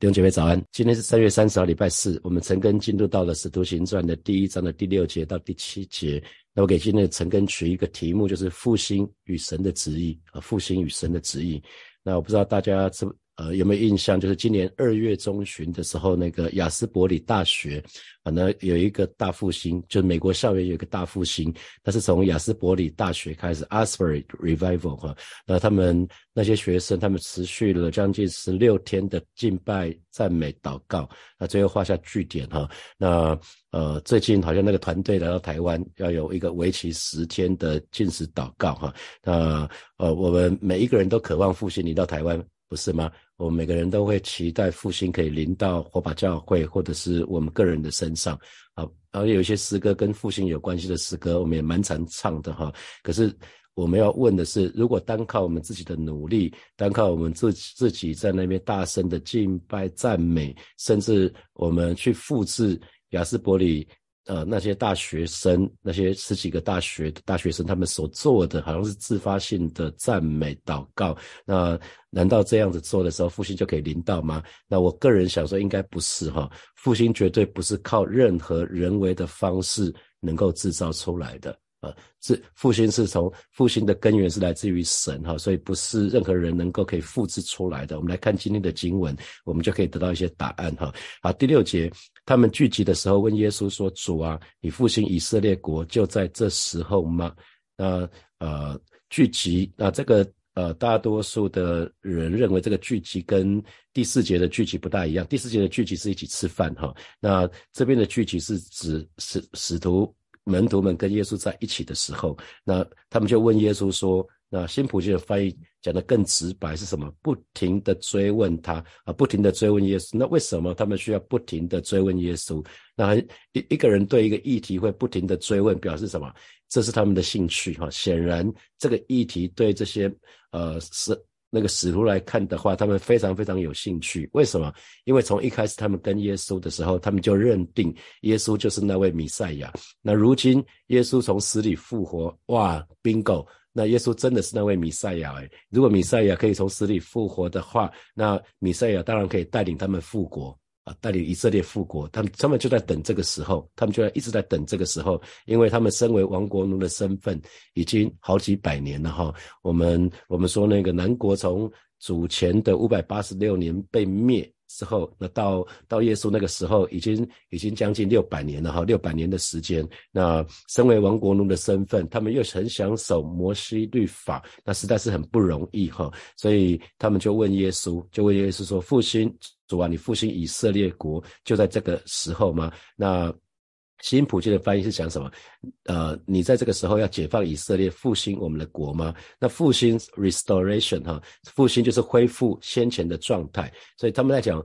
弟兄姐妹早安，今天是三月三十号，礼拜四。我们陈根进入到了《使徒行传》的第一章的第六节到第七节。那我给今天的陈根取一个题目，就是复兴与神的旨意啊，复兴与神的旨意。那我不知道大家知呃有没有印象，就是今年二月中旬的时候，那个雅斯伯里大学。那有一个大复兴，就是美国校园有一个大复兴，那是从雅斯伯里大学开始，Asbury Revival 哈。那他们那些学生，他们持续了将近十六天的敬拜、赞美、祷告，那最后画下句点哈。那呃，最近好像那个团队来到台湾，要有一个为期十天的禁食祷告哈。那呃，我们每一个人都渴望复兴你到台湾，不是吗？我们每个人都会期待复兴可以临到火把教会，或者是我们个人的身上。啊，然后有一些诗歌跟复兴有关系的诗歌，我们也蛮常唱的哈。可是我们要问的是，如果单靠我们自己的努力，单靠我们自自己在那边大声的敬拜赞美，甚至我们去复制雅斯伯里。呃，那些大学生，那些十几个大学大学生，他们所做的好像是自发性的赞美祷告。那难道这样子做的时候，复兴就可以临到吗？那我个人想说，应该不是哈。复兴绝对不是靠任何人为的方式能够制造出来的。啊，是复兴是从复兴的根源是来自于神哈，所以不是任何人能够可以复制出来的。我们来看今天的经文，我们就可以得到一些答案哈。好，第六节，他们聚集的时候问耶稣说：“主啊，你复兴以色列国就在这时候吗？”那呃，聚集，那这个呃，大多数的人认为这个聚集跟第四节的聚集不大一样。第四节的聚集是一起吃饭哈，那这边的聚集是指使使徒。门徒们跟耶稣在一起的时候，那他们就问耶稣说：“那新普京的翻译讲的更直白是什么？不停的追问他啊，不停的追问耶稣。那为什么他们需要不停的追问耶稣？那一一个人对一个议题会不停的追问，表示什么？这是他们的兴趣哈。显然这个议题对这些呃是。”那个使徒来看的话，他们非常非常有兴趣。为什么？因为从一开始他们跟耶稣的时候，他们就认定耶稣就是那位弥赛亚。那如今耶稣从死里复活，哇，bingo！那耶稣真的是那位弥赛亚诶。如果弥赛亚可以从死里复活的话，那弥赛亚当然可以带领他们复国。啊带领以色列复国，他们他们就在等这个时候，他们就在一直在等这个时候，因为他们身为亡国奴的身份已经好几百年了哈。我们我们说那个南国从主前的五百八十六年被灭。之后，那到到耶稣那个时候，已经已经将近六百年了哈，六百年的时间。那身为王国奴的身份，他们又很想守摩西律法，那实在是很不容易哈。所以他们就问耶稣，就问耶稣说：“复兴主啊，你复兴以色列国，就在这个时候吗？”那。新普京的翻译是讲什么？呃，你在这个时候要解放以色列，复兴我们的国吗？那复兴 （restoration） 哈，复兴就是恢复先前的状态。所以他们在讲，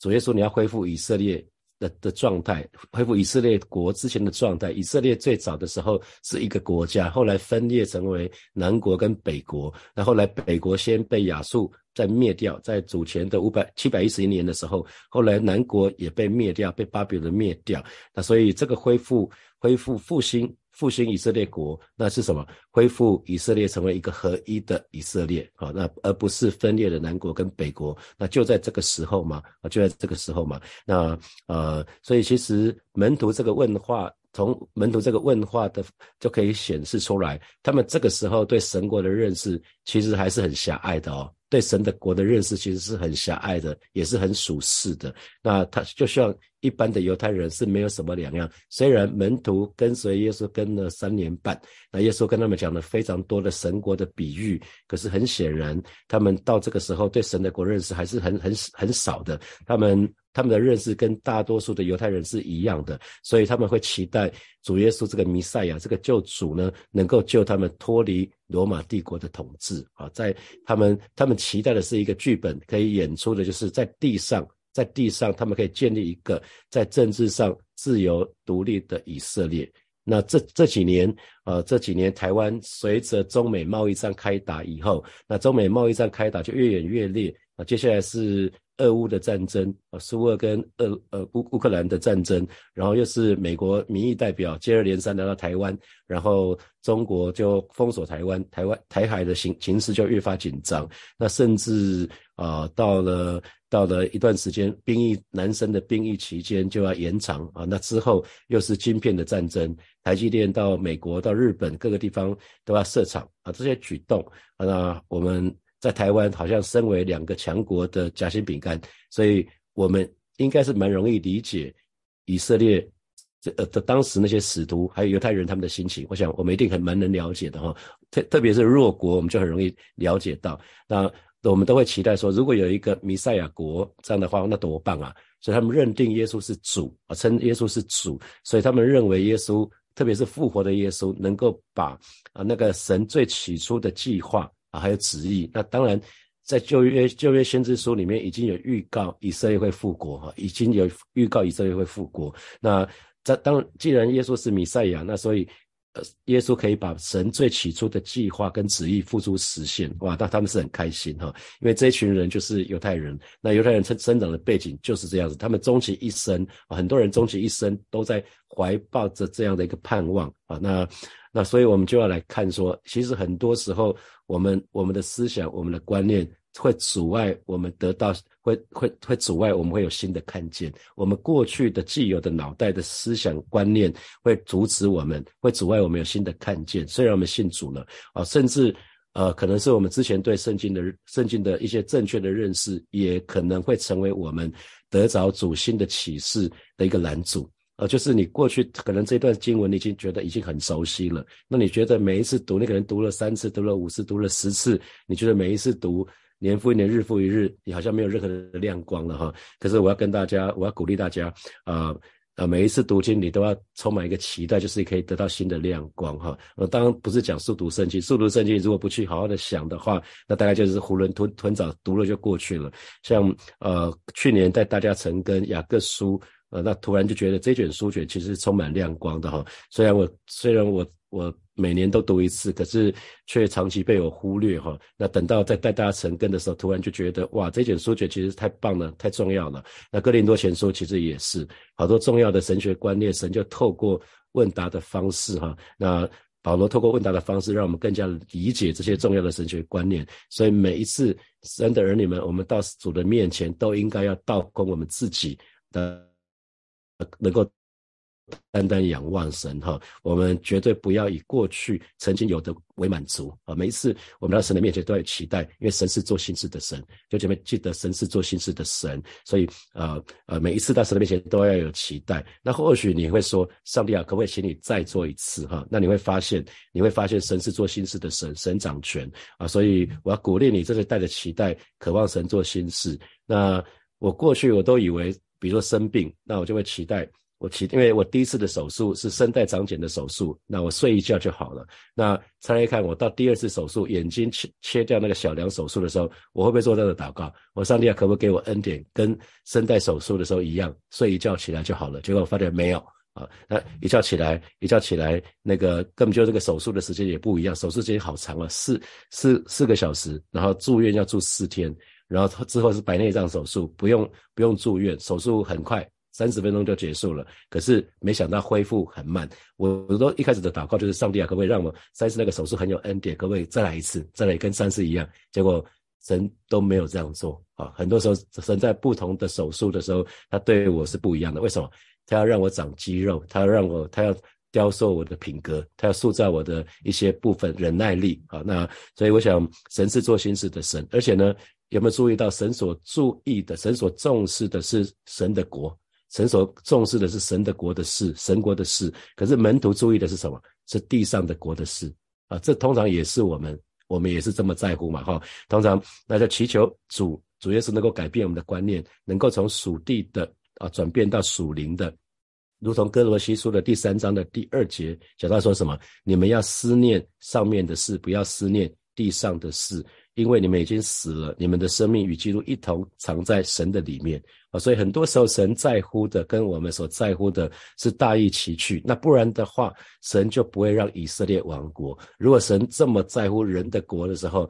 主耶稣你要恢复以色列的的状态，恢复以色列国之前的状态。以色列最早的时候是一个国家，后来分裂成为南国跟北国。那后来北国先被亚述。在灭掉，在主前的五百七百一十一年的时候，后来南国也被灭掉，被巴比伦灭掉。那所以这个恢复、恢复、复兴、复兴以色列国，那是什么？恢复以色列成为一个合一的以色列，好，那而不是分裂的南国跟北国。那就在这个时候嘛，啊，就在这个时候嘛。那呃，所以其实门徒这个问话，从门徒这个问话的就可以显示出来，他们这个时候对神国的认识其实还是很狭隘的哦。对神的国的认识其实是很狭隘的，也是很属世的。那他就像一般的犹太人是没有什么两样。虽然门徒跟随耶稣跟了三年半，那耶稣跟他们讲了非常多的神国的比喻，可是很显然，他们到这个时候对神的国认识还是很很很少的。他们。他们的认识跟大多数的犹太人是一样的，所以他们会期待主耶稣这个弥赛亚、这个救主呢，能够救他们脱离罗马帝国的统治啊。在他们，他们期待的是一个剧本可以演出的，就是在地上，在地上他们可以建立一个在政治上自由独立的以色列。那这这几年，呃，这几年台湾随着中美贸易战开打以后，那中美贸易战开打就越演越烈。啊，接下来是俄乌的战争啊，苏俄跟俄呃乌乌克兰的战争，然后又是美国民意代表接二连三来到台湾，然后中国就封锁台湾，台湾台海的形形势就越发紧张，那甚至啊到了。到了一段时间，兵役男生的兵役期间就要延长啊。那之后又是晶片的战争，台积电到美国、到日本各个地方都要设厂啊。这些举动啊，那我们在台湾好像身为两个强国的夹心饼干，所以我们应该是蛮容易理解以色列这呃的当时那些使徒还有犹太人他们的心情。我想我们一定很蛮能了解的哈。特特别是弱国，我们就很容易了解到那。我们都会期待说，如果有一个弥赛亚国这样的话，那多棒啊！所以他们认定耶稣是主啊，称耶稣是主，所以他们认为耶稣，特别是复活的耶稣，能够把啊那个神最起初的计划啊，还有旨意。那当然，在旧约旧约先知书里面已经有预告以色列会复国哈，已经有预告以色列会复国。那在当既然耶稣是弥赛亚，那所以。呃，耶稣可以把神最起初的计划跟旨意付诸实现，哇！那他们是很开心哈，因为这一群人就是犹太人，那犹太人生生长的背景就是这样子，他们终其一生，很多人终其一生都在怀抱着这样的一个盼望啊，那那所以我们就要来看说，其实很多时候我们我们的思想、我们的观念。会阻碍我们得到，会会会阻碍我们会有新的看见。我们过去的既有的脑袋的思想观念会阻止我们，会阻碍我们有新的看见。虽然我们信主了啊，甚至呃，可能是我们之前对圣经的圣经的一些正确的认识，也可能会成为我们得着主新的启示的一个拦阻。呃，就是你过去可能这段经文你已经觉得已经很熟悉了，那你觉得每一次读，你可能读了三次，读了五次，读了十次，你觉得每一次读。年复一年，日复一日，你好像没有任何的亮光了哈。可是我要跟大家，我要鼓励大家，啊啊，每一次读经你都要充满一个期待，就是可以得到新的亮光哈。呃，当然不是讲速读圣经，速读圣经如果不去好好的想的话，那大概就是囫囵吞吞枣读了就过去了。像呃去年带大家成跟雅各书，呃，那突然就觉得这卷书卷其实充满亮光的哈。虽然我虽然我我。每年都读一次，可是却长期被我忽略哈。那等到在带大家成根的时候，突然就觉得哇，这卷书卷其实太棒了，太重要了。那哥林多前书其实也是好多重要的神学观念，神就透过问答的方式哈。那保罗透过问答的方式，让我们更加理解这些重要的神学观念。所以每一次神的儿女们，我们到主的面前，都应该要倒空我们自己的，能够。单单仰望神哈，我们绝对不要以过去曾经有的为满足啊！每一次我们到神的面前都要有期待，因为神是做心事的神，就姐妹记得神是做心事的神，所以呃呃，每一次到神的面前都要有期待。那或许你会说，上帝啊，可不可以请你再做一次哈？那你会发现，你会发现神是做心事的神，神掌权啊！所以我要鼓励你，这是带着期待，渴望神做心事。那我过去我都以为，比如说生病，那我就会期待。我期因为我第一次的手术是声带长茧的手术，那我睡一觉就好了。那猜一看，我到第二次手术，眼睛切切掉那个小梁手术的时候，我会不会做这样的祷告？我上帝啊，可不可以给我恩典，跟声带手术的时候一样，睡一觉起来就好了？结果我发现没有啊，那一觉起来，一觉起来，那个根本就这个手术的时间也不一样，手术时间好长啊，四四四个小时，然后住院要住四天，然后之后是白内障手术，不用不用住院，手术很快。三十分钟就结束了，可是没想到恢复很慢。我我都一开始的祷告就是上帝啊，可不可以让我三次那个手术很有恩典，可不可以再来一次，再来跟三次一样？结果神都没有这样做啊。很多时候神在不同的手术的时候，他对我是不一样的。为什么？他要让我长肌肉，他要让我，他要雕塑我的品格，他要塑造我的一些部分忍耐力啊。那所以我想，神是做心事的神，而且呢，有没有注意到神所注意的，神所重视的是神的国？神所重视的是神的国的事，神国的事。可是门徒注意的是什么？是地上的国的事啊！这通常也是我们，我们也是这么在乎嘛，哈。通常那就祈求主，主耶稣能够改变我们的观念，能够从属地的啊转变到属灵的，如同哥罗西书的第三章的第二节讲到说什么？你们要思念上面的事，不要思念地上的事。因为你们已经死了，你们的生命与基督一同藏在神的里面啊，所以很多时候神在乎的跟我们所在乎的是大义其趣。那不然的话，神就不会让以色列亡国。如果神这么在乎人的国的时候，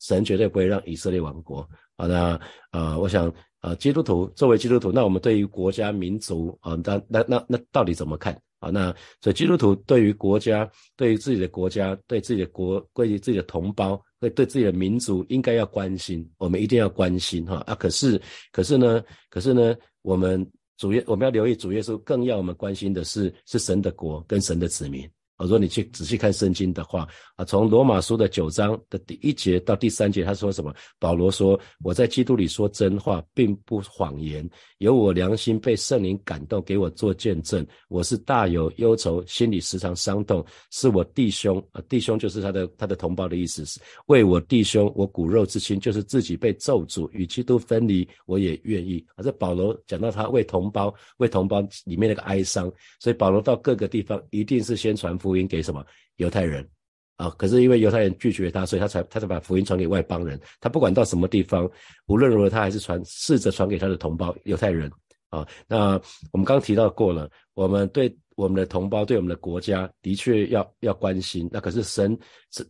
神绝对不会让以色列亡国。好，那呃，我想呃，基督徒作为基督徒，那我们对于国家民族啊，那那那那到底怎么看？啊，那所以基督徒对于国家，对于自己的国家，对自己的国，对于自己的同胞，会对自己的民族，应该要关心，我们一定要关心哈啊！可是，可是呢，可是呢，我们主耶，我们要留意主耶稣，更要我们关心的是，是神的国跟神的子民。如果你去仔细看圣经的话，啊，从罗马书的九章的第一节到第三节，他说什么？保罗说：“我在基督里说真话，并不谎言，有我良心被圣灵感动，给我做见证。我是大有忧愁，心里时常伤痛。是我弟兄啊，弟兄就是他的他的同胞的意思，是为我弟兄，我骨肉之亲，就是自己被咒诅，与基督分离，我也愿意。”啊，这保罗讲到他为同胞，为同胞里面那个哀伤，所以保罗到各个地方一定是先传福。福音给什么犹太人啊？可是因为犹太人拒绝他，所以他才他才把福音传给外邦人。他不管到什么地方，无论如何，他还是传试着传给他的同胞犹太人啊。那我们刚刚提到过了，我们对我们的同胞、对我们的国家的确要要关心。那可是神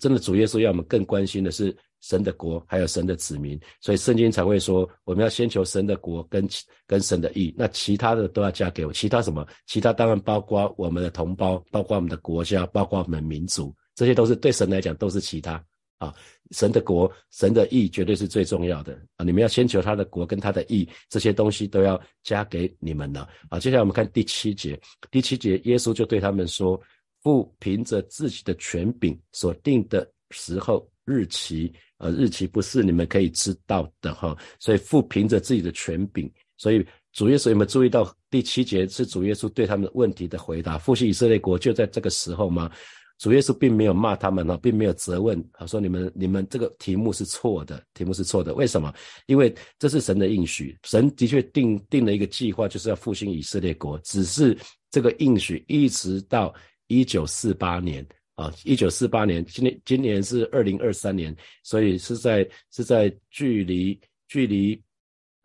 真的主耶稣要我们更关心的是神的国，还有神的子民。所以圣经才会说，我们要先求神的国跟跟神的义，那其他的都要加给我。其他什么？其他当然包括我们的同胞，包括我们的国家，包括我们民族，这些都是对神来讲都是其他啊。神的国、神的义绝对是最重要的啊！你们要先求他的国跟他的义，这些东西都要加给你们了啊！接下来我们看第七节，第七节耶稣就对他们说：“父凭着自己的权柄所定的时候、日期，呃，日期不是你们可以知道的哈。所以父凭着自己的权柄，所以主耶稣有没有注意到第七节是主耶稣对他们问题的回答？复兴以色列国就在这个时候吗？”主耶稣并没有骂他们哈，并没有责问啊，说你们你们这个题目是错的，题目是错的。为什么？因为这是神的应许，神的确定定了一个计划，就是要复兴以色列国。只是这个应许一直到一九四八年啊，一九四八年，今年今年是二零二三年，所以是在是在距离距离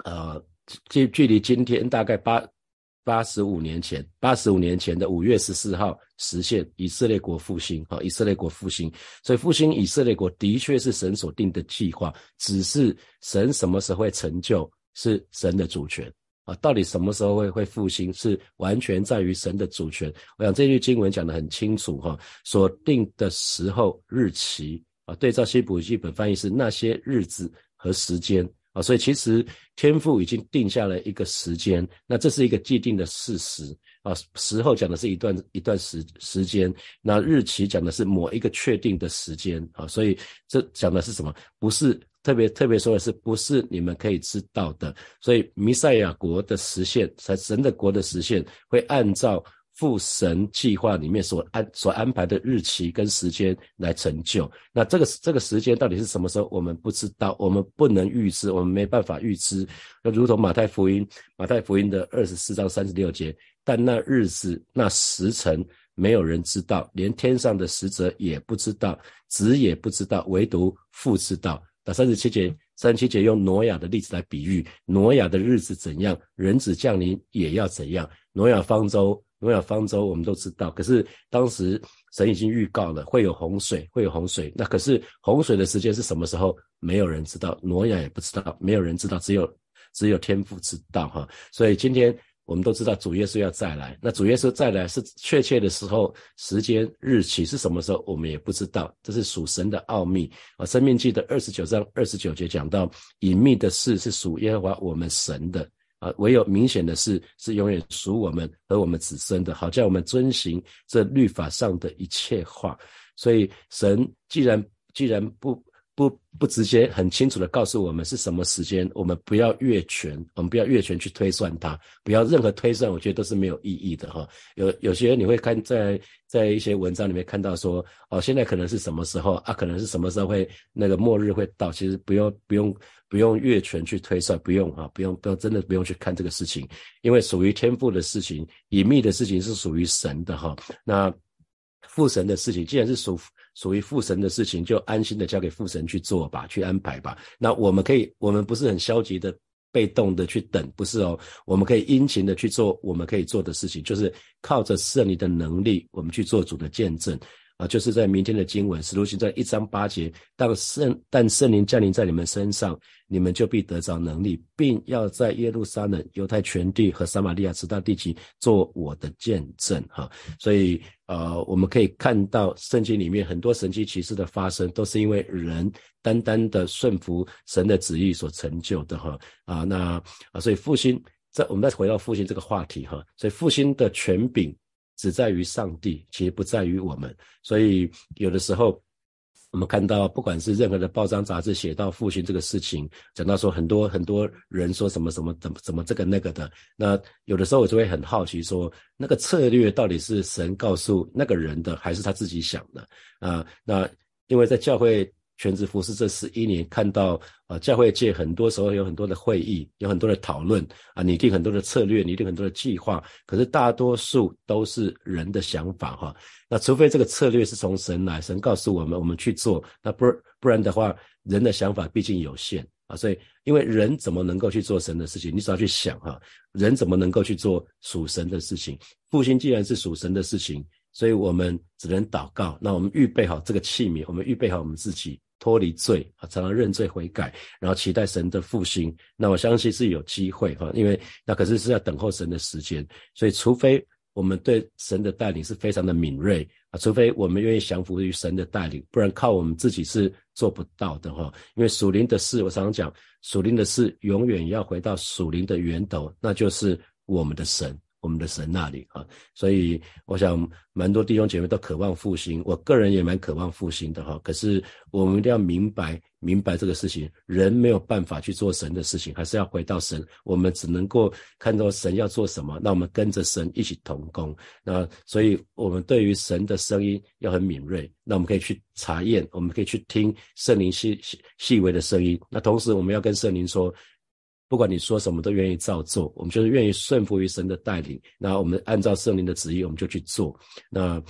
呃距距离今天大概八。八十五年前，八十五年前的五月十四号实现以色列国复兴，啊，以色列国复兴，所以复兴以色列国的确是神所定的计划，只是神什么时候会成就，是神的主权，啊，到底什么时候会会复兴，是完全在于神的主权。我想这句经文讲得很清楚，哈，所定的时候日期，啊，对照新普基本翻译是那些日子和时间。啊，所以其实天父已经定下了一个时间，那这是一个既定的事实啊。时候讲的是一段一段时时间，那日期讲的是某一个确定的时间啊。所以这讲的是什么？不是特别特别说的是，不是你们可以知道的。所以弥赛亚国的实现，神神的国的实现，会按照。父神计划里面所安所安排的日期跟时间来成就，那这个这个时间到底是什么时候，我们不知道，我们不能预知，我们没办法预知。那如同马太福音，马太福音的二十四章三十六节，但那日子那时辰没有人知道，连天上的使者也不知道，子也不知道，唯独父知道。那三十七节，三十七节用挪亚的例子来比喻，挪亚的日子怎样，人子降临也要怎样。挪亚方舟。诺亚方舟我们都知道，可是当时神已经预告了会有洪水，会有洪水。那可是洪水的时间是什么时候？没有人知道，挪亚也不知道，没有人知道，只有只有天父知道哈。所以今天我们都知道主耶稣要再来，那主耶稣再来是确切的时候、时间、日期是什么时候，我们也不知道，这是属神的奥秘啊。生命记的二十九章二十九节讲到，隐秘的事是属耶和华我们神的。啊，唯有明显的是是永远属我们和我们子孙的，好叫我们遵行这律法上的一切话。所以神既然既然不。不不直接很清楚的告诉我们是什么时间，我们不要越权，我们不要越权去推算它，不要任何推算，我觉得都是没有意义的哈。有有些你会看在在一些文章里面看到说，哦，现在可能是什么时候啊？可能是什么时候会那个末日会到？其实不用不用不用越权去推算，不用啊，不用不用真的不用去看这个事情，因为属于天赋的事情，隐秘的事情是属于神的哈。那父神的事情，既然是属。属于父神的事情，就安心的交给父神去做吧，去安排吧。那我们可以，我们不是很消极的、被动的去等，不是哦。我们可以殷勤的去做我们可以做的事情，就是靠着圣灵的能力，我们去做主的见证。啊，就是在明天的经文，使徒行传一章八节，当圣但圣灵降临在你们身上，你们就必得着能力，并要在耶路撒冷、犹太全地和撒玛利亚直到地极做我的见证。哈，所以呃，我们可以看到圣经里面很多神奇奇事的发生，都是因为人单单的顺服神的旨意所成就的。哈啊，那啊，所以复兴。再我们再回到复兴这个话题哈，所以复兴的权柄只在于上帝，其实不在于我们。所以有的时候我们看到，不管是任何的报章杂志写到复兴这个事情，讲到说很多很多人说什么什么怎么怎么这个那个的，那有的时候我就会很好奇，说那个策略到底是神告诉那个人的，还是他自己想的啊？那因为在教会。全职服侍这十一年，看到啊，教会界很多时候有很多的会议，有很多的讨论啊，拟定很多的策略，拟定很多的计划。可是大多数都是人的想法哈。那除非这个策略是从神来，神告诉我们，我们去做。那不不然的话，人的想法毕竟有限啊。所以，因为人怎么能够去做神的事情？你只要去想哈，人怎么能够去做属神的事情？复兴既然是属神的事情，所以我们只能祷告。那我们预备好这个器皿，我们预备好我们自己。脱离罪啊，常常认罪悔改，然后期待神的复兴。那我相信是有机会哈，因为那可是是要等候神的时间。所以，除非我们对神的带领是非常的敏锐啊，除非我们愿意降服于神的带领，不然靠我们自己是做不到的哈。因为属灵的事，我常常讲，属灵的事永远要回到属灵的源头，那就是我们的神。我们的神那里啊，所以我想蛮多弟兄姐妹都渴望复兴，我个人也蛮渴望复兴的哈。可是我们一定要明白明白这个事情，人没有办法去做神的事情，还是要回到神。我们只能够看到神要做什么，那我们跟着神一起同工。那所以我们对于神的声音要很敏锐，那我们可以去查验，我们可以去听圣灵细细细微的声音。那同时我们要跟圣灵说。不管你说什么，都愿意照做。我们就是愿意顺服于神的带领。那我们按照圣灵的旨意，我们就去做。那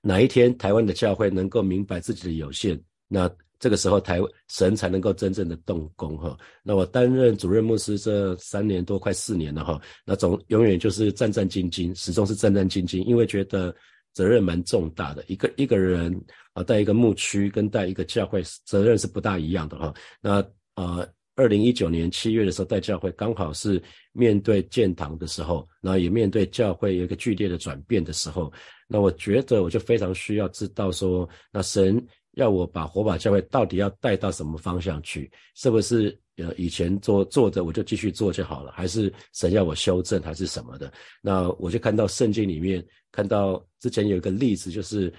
哪一天台湾的教会能够明白自己的有限，那这个时候台神才能够真正的动工哈。那我担任主任牧师这三年多，快四年了哈。那总永远就是战战兢兢，始终是战战兢兢，因为觉得责任蛮重大的。一个一个人啊，带一个牧区跟带一个教会，责任是不大一样的哈。那啊。二零一九年七月的时候，带教会刚好是面对建堂的时候，然后也面对教会有一个剧烈的转变的时候，那我觉得我就非常需要知道说，那神要我把火把教会到底要带到什么方向去？是不是呃以前做做的我就继续做就好了？还是神要我修正还是什么的？那我就看到圣经里面看到之前有一个例子，就是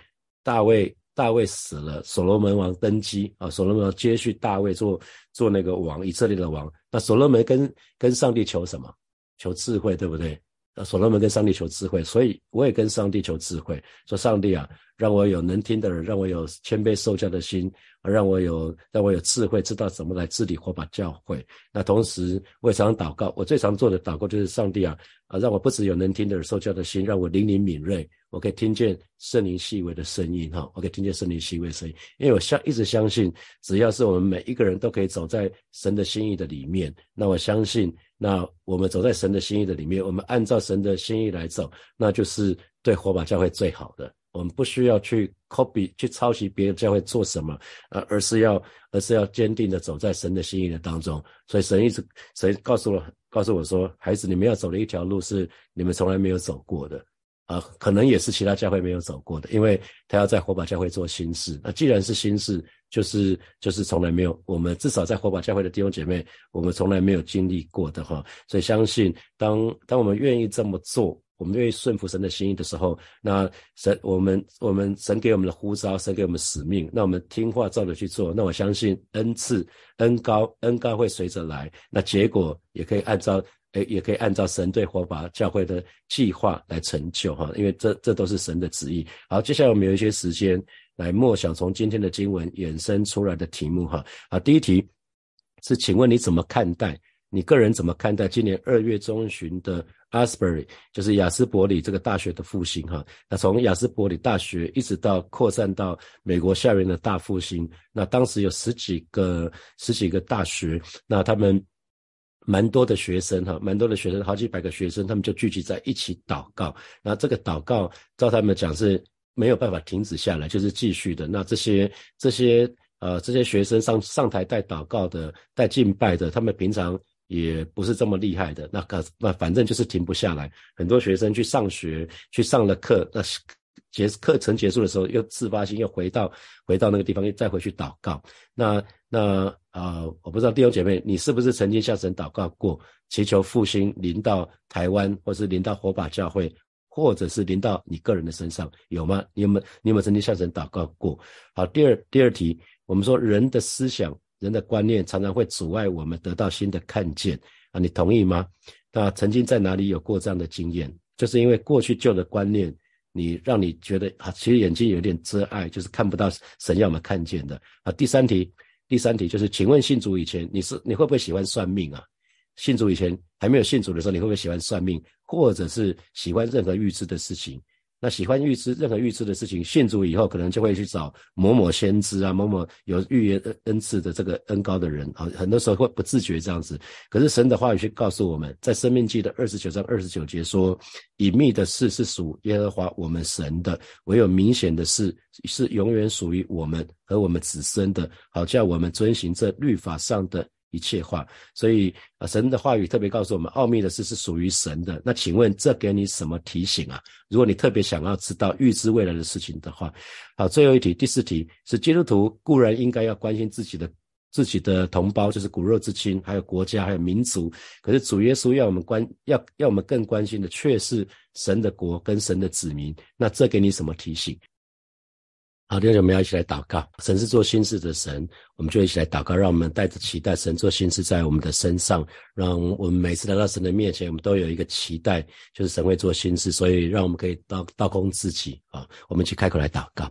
大卫。大卫死了，所罗门王登基啊，所罗门王接续大卫做做那个王，以色列的王。那所罗门跟跟上帝求什么？求智慧，对不对？那所罗门跟上帝求智慧，所以我也跟上帝求智慧，说上帝啊，让我有能听的人，让我有谦卑受教的心，让我有让我有智慧，知道怎么来治理火把教会。那同时我也常祷告，我最常做的祷告就是上帝啊啊，让我不只有能听的人受教的心，让我灵灵敏锐。我可以听见圣灵细微的声音，哈，我可以听见圣灵细微的声音，因为我相一直相信，只要是我们每一个人都可以走在神的心意的里面，那我相信，那我们走在神的心意的里面，我们按照神的心意来走，那就是对火把教会最好的。我们不需要去 copy 去抄袭别的教会做什么，呃，而是要而是要坚定的走在神的心意的当中。所以神一直神告诉我告诉我说，孩子，你们要走的一条路是你们从来没有走过的。啊，可能也是其他教会没有走过的，因为他要在火把教会做新事。那既然是新事，就是就是从来没有，我们至少在火把教会的弟兄姐妹，我们从来没有经历过的哈。所以相信，当当我们愿意这么做，我们愿意顺服神的心意的时候，那神我们我们神给我们的呼召，神给我们使命，那我们听话照着去做，那我相信恩赐恩高恩高会随着来，那结果也可以按照。诶，也可以按照神对火把教会的计划来成就哈，因为这这都是神的旨意。好，接下来我们有一些时间来默想从今天的经文衍生出来的题目哈。啊，第一题是，请问你怎么看待？你个人怎么看待今年二月中旬的 Asbury，就是雅斯伯里这个大学的复兴哈？那从雅斯伯里大学一直到扩散到美国校园的大复兴，那当时有十几个十几个大学，那他们。蛮多的学生哈，蛮多的学生，好几百个学生，他们就聚集在一起祷告。那这个祷告，照他们讲是没有办法停止下来，就是继续的。那这些这些呃这些学生上上台带祷告的、带敬拜的，他们平常也不是这么厉害的。那个那反正就是停不下来。很多学生去上学，去上了课，那结课程结束的时候，又自发性又回到回到那个地方，又再回去祷告。那那啊，我不知道弟兄姐妹，你是不是曾经向神祷告过，祈求复兴临到台湾，或是临到火把教会？或者是临到你个人的身上有吗？你有没有你有没有曾经向神祷告过？好，第二第二题，我们说人的思想、人的观念常常会阻碍我们得到新的看见啊，你同意吗？那曾经在哪里有过这样的经验？就是因为过去旧的观念，你让你觉得啊，其实眼睛有点遮碍，就是看不到神要我们看见的啊。第三题，第三题就是，请问信主以前你是你会不会喜欢算命啊？信主以前还没有信主的时候，你会不会喜欢算命？或者是喜欢任何预知的事情，那喜欢预知任何预知的事情，信主以后可能就会去找某某先知啊，某某有预言恩恩赐的这个恩高的人啊，很多时候会不自觉这样子。可是神的话语却告诉我们，在生命记的二十九章二十九节说，隐秘的事是属耶和华我们神的，唯有明显的事是永远属于我们和我们子孙的，好叫我们遵行这律法上的。一切话，所以啊，神的话语特别告诉我们，奥秘的事是属于神的。那请问，这给你什么提醒啊？如果你特别想要知道预知未来的事情的话，好，最后一题，第四题是基督徒固然应该要关心自己的自己的同胞，就是骨肉之亲，还有国家，还有民族。可是主耶稣要我们关，要要我们更关心的却是神的国跟神的子民。那这给你什么提醒？好，弟兄我们要一起来祷告。神是做心事的神，我们就一起来祷告，让我们带着期待，神做心事在我们的身上，让我们每次来到神的面前，我们都有一个期待，就是神会做心事，所以让我们可以倒倒空自己啊。我们去开口来祷告，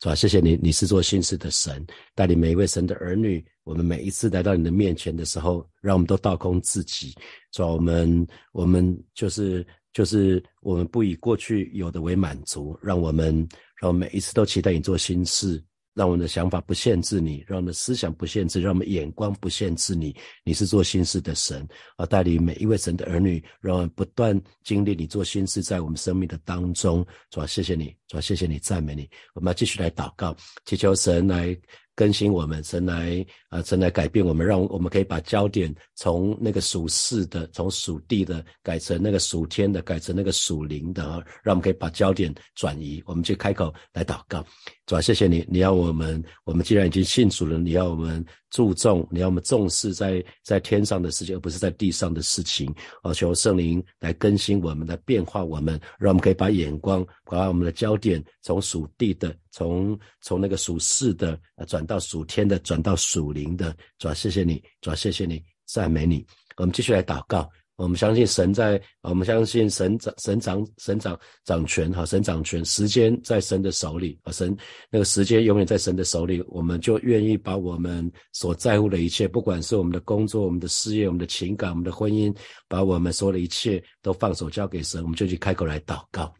是吧？谢谢你，你是做心事的神，带领每一位神的儿女。我们每一次来到你的面前的时候，让我们都倒空自己，是吧？我们我们就是就是我们不以过去有的为满足，让我们。让我们每一次都期待你做新事，让我们的想法不限制你，让我们的思想不限制，让我们眼光不限制你。你是做新事的神，啊带领每一位神的儿女，让我们不断经历你做新事在我们生命的当中。主啊，谢谢你，主啊，谢谢你，赞美你。我们要继续来祷告，祈求神来。更新我们，神来啊，神来改变我们，让我们可以把焦点从那个属世的、从属地的改成那个属天的，改成那个属灵的啊，让我们可以把焦点转移。我们去开口来祷告，主啊，谢谢你，你要我们，我们既然已经信主了，你要我们注重，你要我们重视在在天上的事情，而不是在地上的事情。啊，求圣灵来更新我们，来变化我们，让我们可以把眼光，把我们的焦点从属地的。从从那个属世的转到属天的，转到属灵的，主要谢谢你，主要谢谢你，赞美你。我们继续来祷告。我们相信神在，我们相信神掌神掌神掌掌权哈，神掌权，时间在神的手里啊，神那个时间永远在神的手里，我们就愿意把我们所在乎的一切，不管是我们的工作、我们的事业、我们的情感、我们的婚姻，把我们所有的一切都放手交给神，我们就去开口来祷告。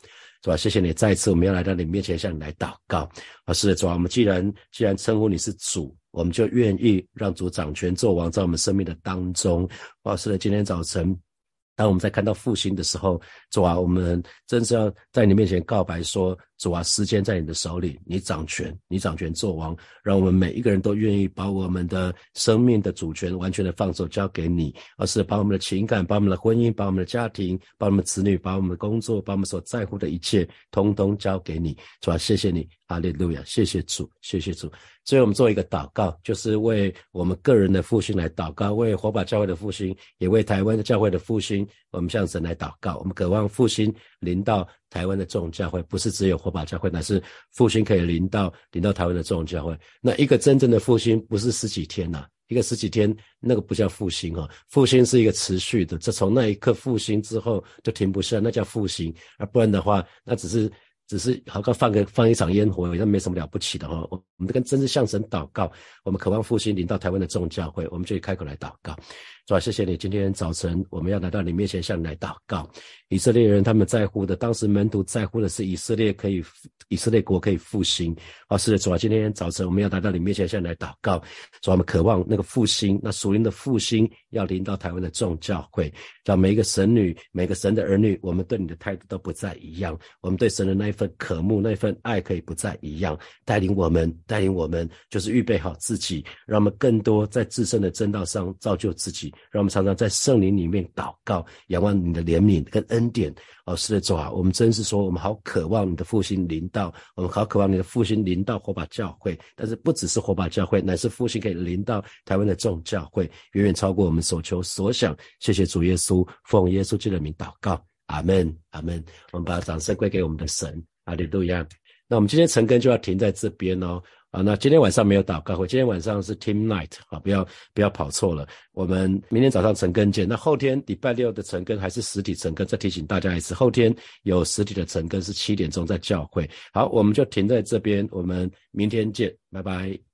是吧？谢谢你，再一次我们要来到你面前向你来祷告。啊，是的，主啊，我们既然既然称呼你是主，我们就愿意让主掌权做王，在我们生命的当中。啊，是的，今天早晨。当我们在看到复兴的时候，主啊，我们真是要在你面前告白说：主啊，时间在你的手里，你掌权，你掌权做王，让我们每一个人都愿意把我们的生命的主权完全的放手交给你，而是把我们的情感、把我们的婚姻、把我们的家庭、把我们的子女、把我们的工作、把我们所在乎的一切，通通交给你。主啊，谢谢你。哈利路亚，谢谢主，谢谢主。所以我们做一个祷告，就是为我们个人的复兴来祷告，为火把教会的复兴，也为台湾的教会的复兴。我们向神来祷告，我们渴望复兴临到台湾的众教会，不是只有火把教会，乃是复兴可以临到临到台湾的众教会。那一个真正的复兴，不是十几天呐，一个十几天那个不叫复兴啊，复兴是一个持续的，这从那一刻复兴之后就停不下，那叫复兴，而不然的话，那只是。只是好像放个放一场烟火，那没什么了不起的哈。我我们跟真是向神祷告，我们渴望复兴临到台湾的众教会，我们就开口来祷告。主啊，谢谢你，今天早晨我们要来到你面前向你来祷告。以色列人他们在乎的，当时门徒在乎的是以色列可以，以色列国可以复兴。啊，是的，主啊，今天早晨我们要来到你面前向你来祷告。主啊，我们渴望那个复兴，那属灵的复兴要临到台湾的众教会，让每一个神女、每个神的儿女，我们对你的态度都不再一样。我们对神的那一份渴慕、那一份爱可以不再一样。带领我们，带领我们，就是预备好自己，让我们更多在自身的正道上造就自己。让我们常常在圣灵里面祷告，仰望你的怜悯跟恩典。哦，是的，主啊，我们真是说，我们好渴望你的复兴临到，我们好渴望你的复兴临到火把教会。但是不只是火把教会，乃是复兴可以临到台湾的众教会，远远超过我们所求所想。谢谢主耶稣，奉耶稣基督的名祷告，阿门，阿门。我们把掌声归给我们的神，阿利路亚。那我们今天晨更就要停在这边哦。啊，那今天晚上没有祷告会，今天晚上是 Team Night，啊，不要不要跑错了。我们明天早上晨更见。那后天礼拜六的晨更还是实体晨更，再提醒大家一次，后天有实体的晨更是七点钟在教会。好，我们就停在这边，我们明天见，拜拜。